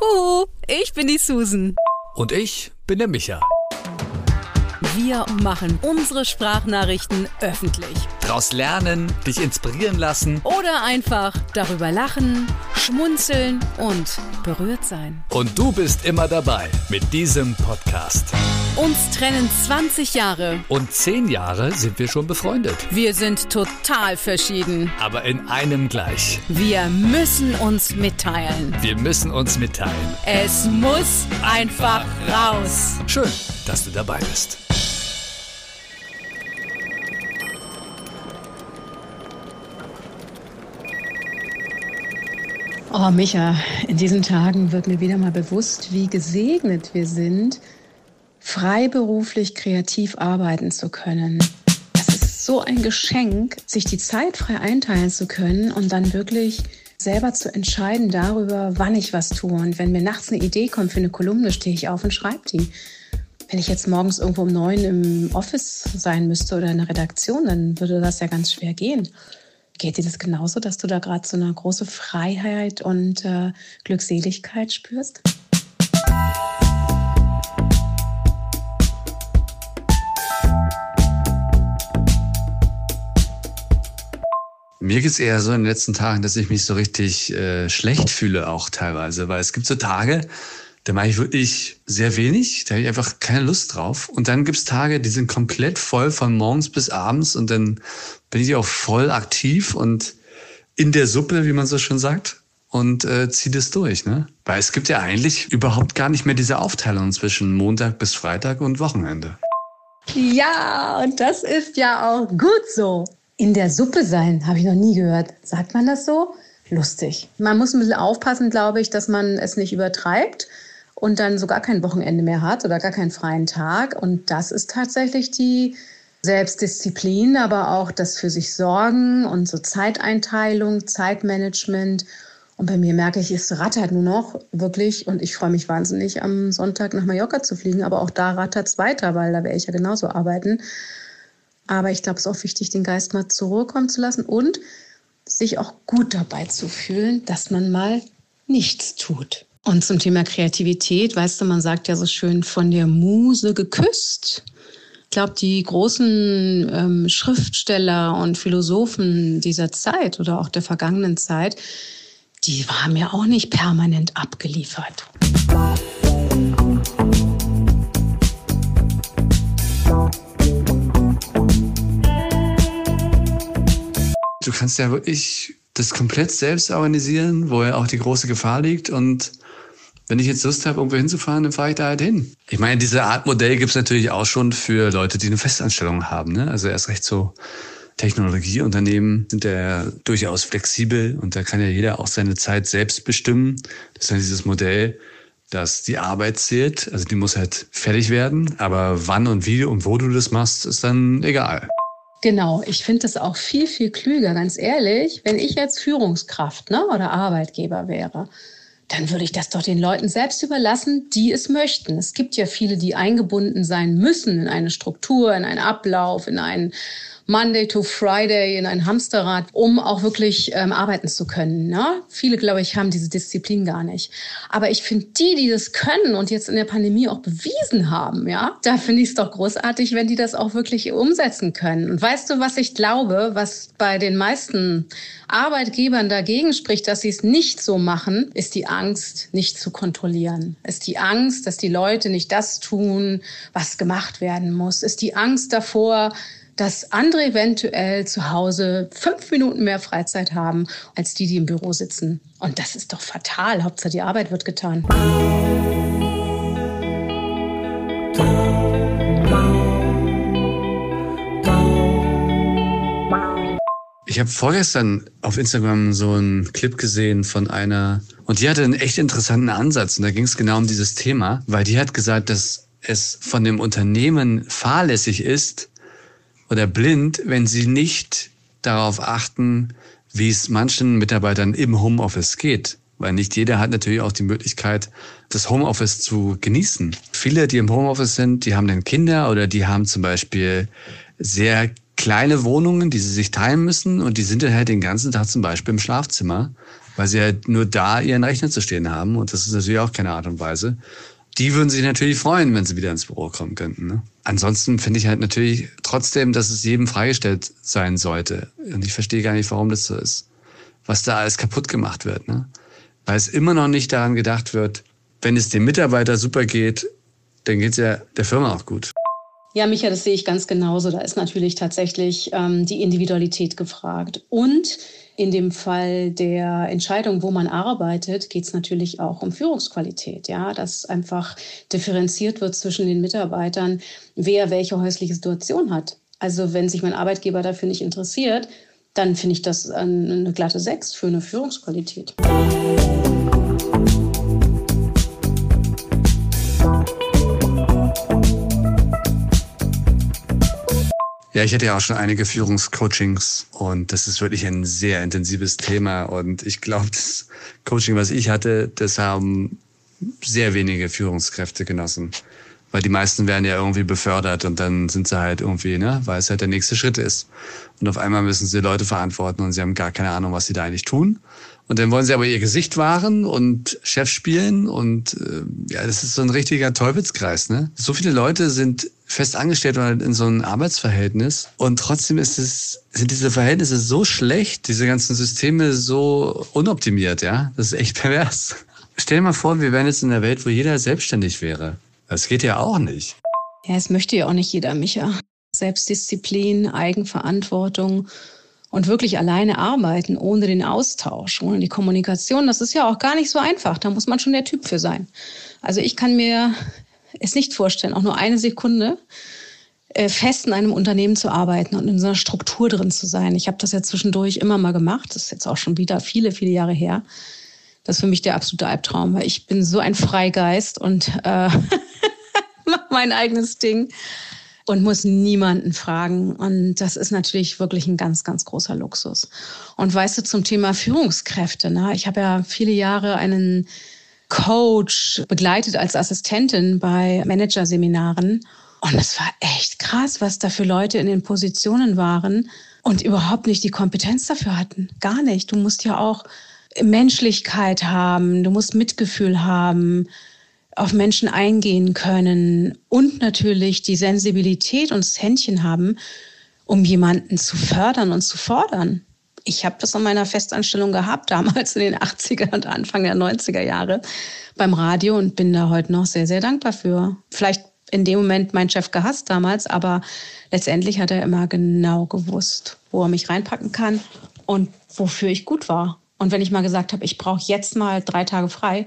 Huhu, ich bin die Susan. Und ich bin der Micha. Wir machen unsere Sprachnachrichten öffentlich. Daraus lernen, dich inspirieren lassen. Oder einfach darüber lachen, schmunzeln und berührt sein. Und du bist immer dabei mit diesem Podcast. Uns trennen 20 Jahre. Und 10 Jahre sind wir schon befreundet. Wir sind total verschieden. Aber in einem gleich. Wir müssen uns mitteilen. Wir müssen uns mitteilen. Es muss einfach raus. Schön, dass du dabei bist. Oh, Micha, in diesen Tagen wird mir wieder mal bewusst, wie gesegnet wir sind, freiberuflich kreativ arbeiten zu können. Das ist so ein Geschenk, sich die Zeit frei einteilen zu können und dann wirklich selber zu entscheiden darüber, wann ich was tue. Und wenn mir nachts eine Idee kommt für eine Kolumne, stehe ich auf und schreibe die. Wenn ich jetzt morgens irgendwo um neun im Office sein müsste oder in der Redaktion, dann würde das ja ganz schwer gehen. Geht dir das genauso, dass du da gerade so eine große Freiheit und äh, Glückseligkeit spürst? Mir geht's eher so in den letzten Tagen, dass ich mich so richtig äh, schlecht fühle, auch teilweise. Weil es gibt so Tage, da mache ich wirklich sehr wenig, da habe ich einfach keine Lust drauf. Und dann gibt's Tage, die sind komplett voll von morgens bis abends und dann bin ich auch voll aktiv und in der Suppe, wie man so schön sagt, und äh, ziehe das durch. Ne? Weil es gibt ja eigentlich überhaupt gar nicht mehr diese Aufteilung zwischen Montag bis Freitag und Wochenende. Ja, und das ist ja auch gut so. In der Suppe sein, habe ich noch nie gehört. Sagt man das so? Lustig. Man muss ein bisschen aufpassen, glaube ich, dass man es nicht übertreibt und dann so gar kein Wochenende mehr hat oder gar keinen freien Tag. Und das ist tatsächlich die Selbstdisziplin, aber auch das für sich sorgen und so Zeiteinteilung, Zeitmanagement. Und bei mir merke ich, es rattert nur noch wirklich und ich freue mich wahnsinnig, am Sonntag nach Mallorca zu fliegen. Aber auch da rattert es weiter, weil da werde ich ja genauso arbeiten. Aber ich glaube, es ist auch wichtig, den Geist mal zur Ruhe kommen zu lassen und sich auch gut dabei zu fühlen, dass man mal nichts tut. Und zum Thema Kreativität, weißt du, man sagt ja so schön von der Muse geküsst. Ich glaube, die großen ähm, Schriftsteller und Philosophen dieser Zeit oder auch der vergangenen Zeit, die waren ja auch nicht permanent abgeliefert. Kannst ja wirklich das komplett selbst organisieren, wo ja auch die große Gefahr liegt und wenn ich jetzt Lust habe, irgendwo hinzufahren, dann fahre ich da halt hin. Ich meine, diese Art Modell gibt es natürlich auch schon für Leute, die eine Festanstellung haben. Ne? Also erst recht so Technologieunternehmen sind ja durchaus flexibel und da kann ja jeder auch seine Zeit selbst bestimmen. Das ist dann dieses Modell, dass die Arbeit zählt. Also die muss halt fertig werden. Aber wann und wie und wo du das machst, ist dann egal. Genau, ich finde das auch viel, viel klüger, ganz ehrlich. Wenn ich jetzt Führungskraft ne, oder Arbeitgeber wäre, dann würde ich das doch den Leuten selbst überlassen, die es möchten. Es gibt ja viele, die eingebunden sein müssen in eine Struktur, in einen Ablauf, in einen Monday to Friday in ein Hamsterrad, um auch wirklich ähm, arbeiten zu können. Ne? Viele, glaube ich, haben diese Disziplin gar nicht. Aber ich finde, die, die das können und jetzt in der Pandemie auch bewiesen haben, ja, da finde ich es doch großartig, wenn die das auch wirklich umsetzen können. Und weißt du, was ich glaube, was bei den meisten Arbeitgebern dagegen spricht, dass sie es nicht so machen, ist die Angst, nicht zu kontrollieren. Ist die Angst, dass die Leute nicht das tun, was gemacht werden muss. Ist die Angst davor, dass andere eventuell zu Hause fünf Minuten mehr Freizeit haben als die, die im Büro sitzen. Und das ist doch fatal. Hauptsache die Arbeit wird getan. Ich habe vorgestern auf Instagram so einen Clip gesehen von einer und die hatte einen echt interessanten Ansatz und da ging es genau um dieses Thema, weil die hat gesagt, dass es von dem Unternehmen fahrlässig ist, oder blind, wenn sie nicht darauf achten, wie es manchen Mitarbeitern im Homeoffice geht. Weil nicht jeder hat natürlich auch die Möglichkeit, das Homeoffice zu genießen. Viele, die im Homeoffice sind, die haben dann Kinder oder die haben zum Beispiel sehr kleine Wohnungen, die sie sich teilen müssen und die sind dann halt den ganzen Tag zum Beispiel im Schlafzimmer weil sie halt nur da ihren Rechner zu stehen haben und das ist natürlich auch keine Art und Weise. Die würden sich natürlich freuen, wenn sie wieder ins Büro kommen könnten. Ne? Ansonsten finde ich halt natürlich trotzdem, dass es jedem freigestellt sein sollte. Und ich verstehe gar nicht, warum das so ist. Was da alles kaputt gemacht wird. Ne? Weil es immer noch nicht daran gedacht wird, wenn es dem Mitarbeiter super geht, dann geht es ja der Firma auch gut. Ja, Micha, das sehe ich ganz genauso. Da ist natürlich tatsächlich ähm, die Individualität gefragt. Und in dem Fall der Entscheidung, wo man arbeitet, geht es natürlich auch um Führungsqualität. Ja, dass einfach differenziert wird zwischen den Mitarbeitern, wer welche häusliche Situation hat. Also wenn sich mein Arbeitgeber dafür nicht interessiert, dann finde ich das eine glatte Sechs für eine Führungsqualität. Ja, ich hatte ja auch schon einige Führungscoachings und das ist wirklich ein sehr intensives Thema. Und ich glaube, das Coaching, was ich hatte, das haben sehr wenige Führungskräfte genossen. Weil die meisten werden ja irgendwie befördert und dann sind sie halt irgendwie, ne, weil es halt der nächste Schritt ist. Und auf einmal müssen sie Leute verantworten und sie haben gar keine Ahnung, was sie da eigentlich tun. Und dann wollen sie aber ihr Gesicht wahren und Chef spielen und äh, ja, das ist so ein richtiger Teufelskreis, ne? So viele Leute sind fest angestellt oder in so einem Arbeitsverhältnis und trotzdem ist es, sind diese Verhältnisse so schlecht, diese ganzen Systeme so unoptimiert, ja? Das ist echt pervers. Stell dir mal vor, wir wären jetzt in einer Welt, wo jeder selbstständig wäre. Das geht ja auch nicht. Ja, es möchte ja auch nicht jeder, Micha. Selbstdisziplin, Eigenverantwortung und wirklich alleine arbeiten, ohne den Austausch, ohne die Kommunikation, das ist ja auch gar nicht so einfach. Da muss man schon der Typ für sein. Also ich kann mir es nicht vorstellen, auch nur eine Sekunde äh, fest in einem Unternehmen zu arbeiten und in so einer Struktur drin zu sein. Ich habe das ja zwischendurch immer mal gemacht. Das ist jetzt auch schon wieder viele, viele Jahre her. Das ist für mich der absolute Albtraum, weil ich bin so ein Freigeist und äh, mache mein eigenes Ding und muss niemanden fragen. Und das ist natürlich wirklich ein ganz, ganz großer Luxus. Und weißt du, zum Thema Führungskräfte, ne? ich habe ja viele Jahre einen Coach begleitet als Assistentin bei Managerseminaren. Und es war echt krass, was da für Leute in den Positionen waren und überhaupt nicht die Kompetenz dafür hatten. Gar nicht. Du musst ja auch Menschlichkeit haben, du musst Mitgefühl haben, auf Menschen eingehen können und natürlich die Sensibilität und das Händchen haben, um jemanden zu fördern und zu fordern. Ich habe das in meiner Festanstellung gehabt, damals in den 80er und Anfang der 90er Jahre beim Radio und bin da heute noch sehr, sehr dankbar für. Vielleicht in dem Moment mein Chef gehasst damals, aber letztendlich hat er immer genau gewusst, wo er mich reinpacken kann und wofür ich gut war. Und wenn ich mal gesagt habe, ich brauche jetzt mal drei Tage frei,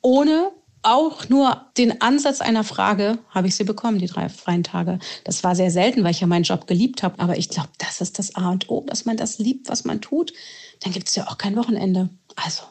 ohne auch nur den Ansatz einer Frage, habe ich sie bekommen, die drei freien Tage. Das war sehr selten, weil ich ja meinen Job geliebt habe. Aber ich glaube, das ist das A und O, dass man das liebt, was man tut. Dann gibt es ja auch kein Wochenende. Also,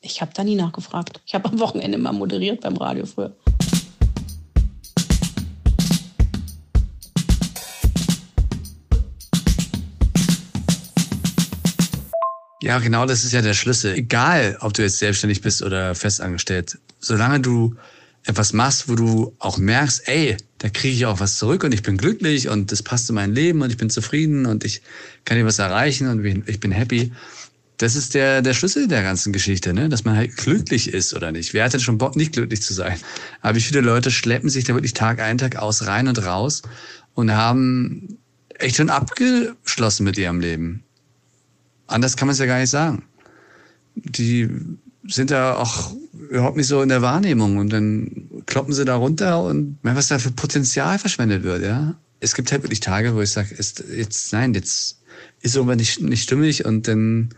ich habe da nie nachgefragt. Ich habe am Wochenende mal moderiert beim Radio früher. Ja, genau, das ist ja der Schlüssel. Egal, ob du jetzt selbstständig bist oder festangestellt, solange du etwas machst, wo du auch merkst, ey, da kriege ich auch was zurück und ich bin glücklich und das passt in mein Leben und ich bin zufrieden und ich kann hier was erreichen und ich bin happy. Das ist der, der Schlüssel der ganzen Geschichte, ne? dass man halt glücklich ist oder nicht. Wer hat denn schon Bock, nicht glücklich zu sein? Aber wie viele Leute schleppen sich da wirklich Tag ein, Tag aus, rein und raus und haben echt schon abgeschlossen mit ihrem Leben. Anders kann man es ja gar nicht sagen. Die sind da auch überhaupt nicht so in der Wahrnehmung und dann kloppen sie da runter und was da für Potenzial verschwendet wird, ja. Es gibt halt wirklich Tage, wo ich sage, jetzt, nein, jetzt ist irgendwas nicht, nicht stimmig und dann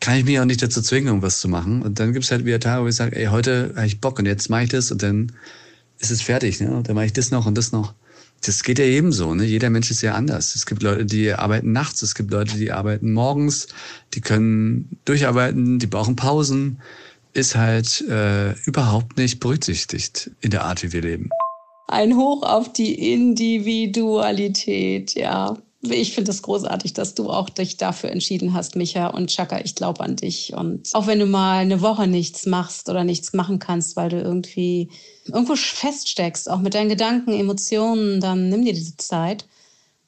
kann ich mich auch nicht dazu zwingen, irgendwas zu machen. Und dann gibt es halt wieder Tage, wo ich sage, ey, heute habe ich Bock und jetzt mache ich das und dann ist es fertig, ne? Und dann mache ich das noch und das noch. Das geht ja ebenso. Ne? Jeder Mensch ist ja anders. Es gibt Leute, die arbeiten nachts, es gibt Leute, die arbeiten morgens, die können durcharbeiten, die brauchen Pausen. Ist halt äh, überhaupt nicht berücksichtigt in der Art, wie wir leben. Ein Hoch auf die Individualität, ja ich finde es das großartig, dass du auch dich dafür entschieden hast, Micha und Chaka. Ich glaube an dich. Und auch wenn du mal eine Woche nichts machst oder nichts machen kannst, weil du irgendwie irgendwo feststeckst, auch mit deinen Gedanken, Emotionen, dann nimm dir diese Zeit,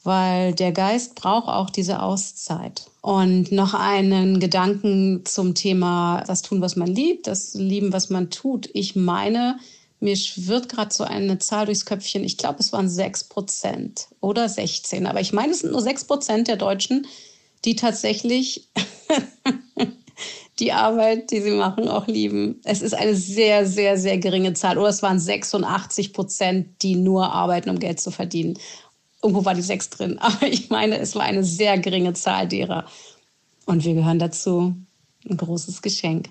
weil der Geist braucht auch diese Auszeit. Und noch einen Gedanken zum Thema das tun, was man liebt, das lieben, was man tut. Ich meine, mir schwirrt gerade so eine Zahl durchs Köpfchen. Ich glaube, es waren 6 Prozent oder 16. Aber ich meine, es sind nur 6 Prozent der Deutschen, die tatsächlich die Arbeit, die sie machen, auch lieben. Es ist eine sehr, sehr, sehr geringe Zahl. Oder es waren 86 Prozent, die nur arbeiten, um Geld zu verdienen. Irgendwo war die 6 drin. Aber ich meine, es war eine sehr geringe Zahl derer. Und wir gehören dazu. Ein großes Geschenk.